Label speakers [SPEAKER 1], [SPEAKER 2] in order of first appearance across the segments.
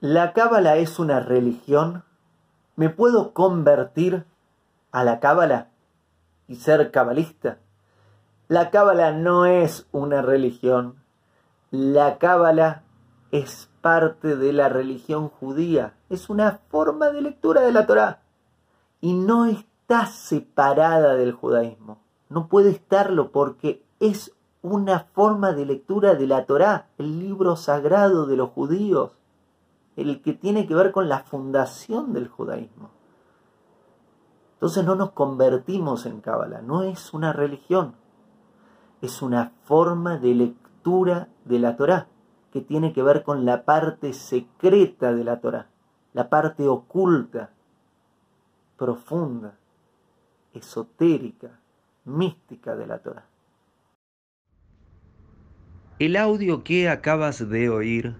[SPEAKER 1] ¿La cábala es una religión? ¿Me puedo convertir a la cábala y ser cabalista? La cábala no es una religión. La cábala es parte de la religión judía. Es una forma de lectura de la Torá. Y no está separada del judaísmo. No puede estarlo porque es una forma de lectura de la Torá, el libro sagrado de los judíos, el que tiene que ver con la fundación del judaísmo. Entonces no nos convertimos en Cábala, no es una religión, es una forma de lectura de la Torá que tiene que ver con la parte secreta de la Torá, la parte oculta, profunda, esotérica, mística de la Torá.
[SPEAKER 2] El audio que acabas de oír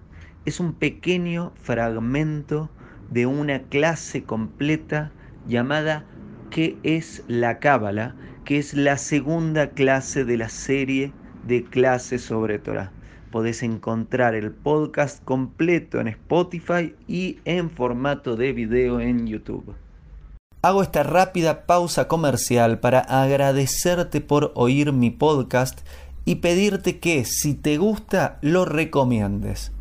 [SPEAKER 2] es un pequeño fragmento de una clase completa llamada ¿Qué es la Cábala? que es la segunda clase de la serie de clases sobre Torah. Podés encontrar el podcast completo en Spotify y en formato de video en YouTube. Hago esta rápida pausa comercial para agradecerte por oír mi podcast y pedirte que si te gusta lo recomiendes.